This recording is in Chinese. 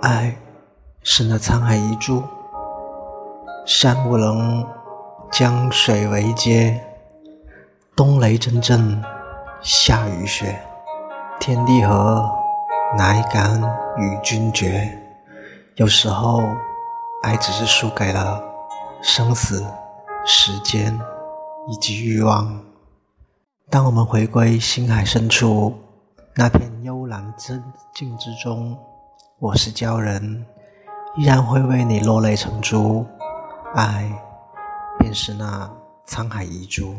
爱是那沧海一珠，山无棱，江水为阶，冬雷阵阵，夏雨雪，天地合，乃敢与君绝。有时候，爱只是输给了生死、时间以及欲望。当我们回归心海深处那片幽蓝之境之中，我是鲛人，依然会为你落泪成珠。爱，便是那沧海遗珠。